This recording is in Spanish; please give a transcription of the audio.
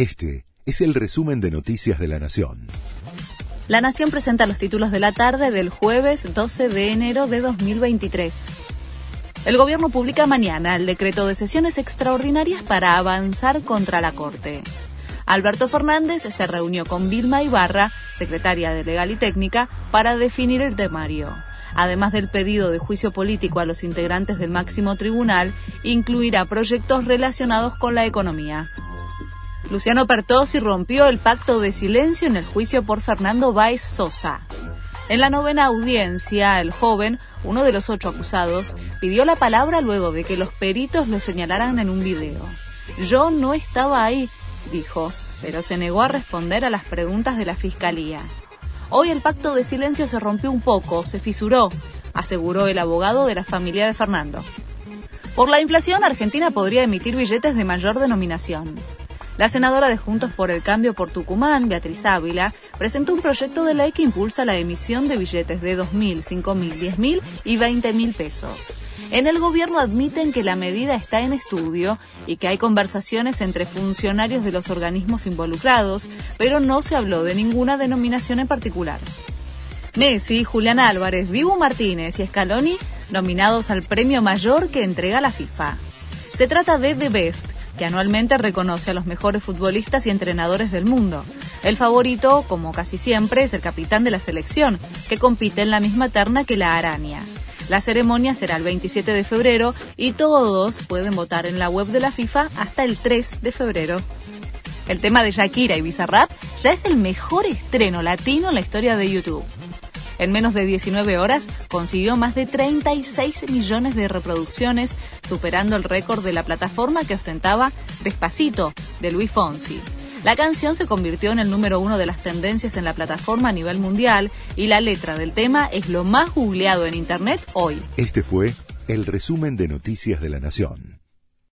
Este es el resumen de Noticias de la Nación. La Nación presenta los títulos de la tarde del jueves 12 de enero de 2023. El gobierno publica mañana el decreto de sesiones extraordinarias para avanzar contra la Corte. Alberto Fernández se reunió con Vilma Ibarra, secretaria de Legal y Técnica, para definir el temario. Además del pedido de juicio político a los integrantes del máximo tribunal, incluirá proyectos relacionados con la economía. Luciano Pertossi rompió el pacto de silencio en el juicio por Fernando Báez Sosa. En la novena audiencia, el joven, uno de los ocho acusados, pidió la palabra luego de que los peritos lo señalaran en un video. Yo no estaba ahí, dijo, pero se negó a responder a las preguntas de la Fiscalía. Hoy el pacto de silencio se rompió un poco, se fisuró, aseguró el abogado de la familia de Fernando. Por la inflación, Argentina podría emitir billetes de mayor denominación. La senadora de Juntos por el Cambio por Tucumán, Beatriz Ávila, presentó un proyecto de ley que impulsa la emisión de billetes de 2.000, 5.000, 10.000 y 20.000 pesos. En el gobierno admiten que la medida está en estudio y que hay conversaciones entre funcionarios de los organismos involucrados, pero no se habló de ninguna denominación en particular. Messi, Julián Álvarez, Dibu Martínez y Scaloni nominados al premio mayor que entrega la FIFA. Se trata de The Best, que anualmente reconoce a los mejores futbolistas y entrenadores del mundo. El favorito, como casi siempre, es el capitán de la selección, que compite en la misma terna que la araña. La ceremonia será el 27 de febrero y todos pueden votar en la web de la FIFA hasta el 3 de febrero. El tema de Shakira y Bizarrap ya es el mejor estreno latino en la historia de YouTube. En menos de 19 horas consiguió más de 36 millones de reproducciones, superando el récord de la plataforma que ostentaba Despacito, de Luis Fonsi. La canción se convirtió en el número uno de las tendencias en la plataforma a nivel mundial y la letra del tema es lo más googleado en Internet hoy. Este fue el resumen de Noticias de la Nación.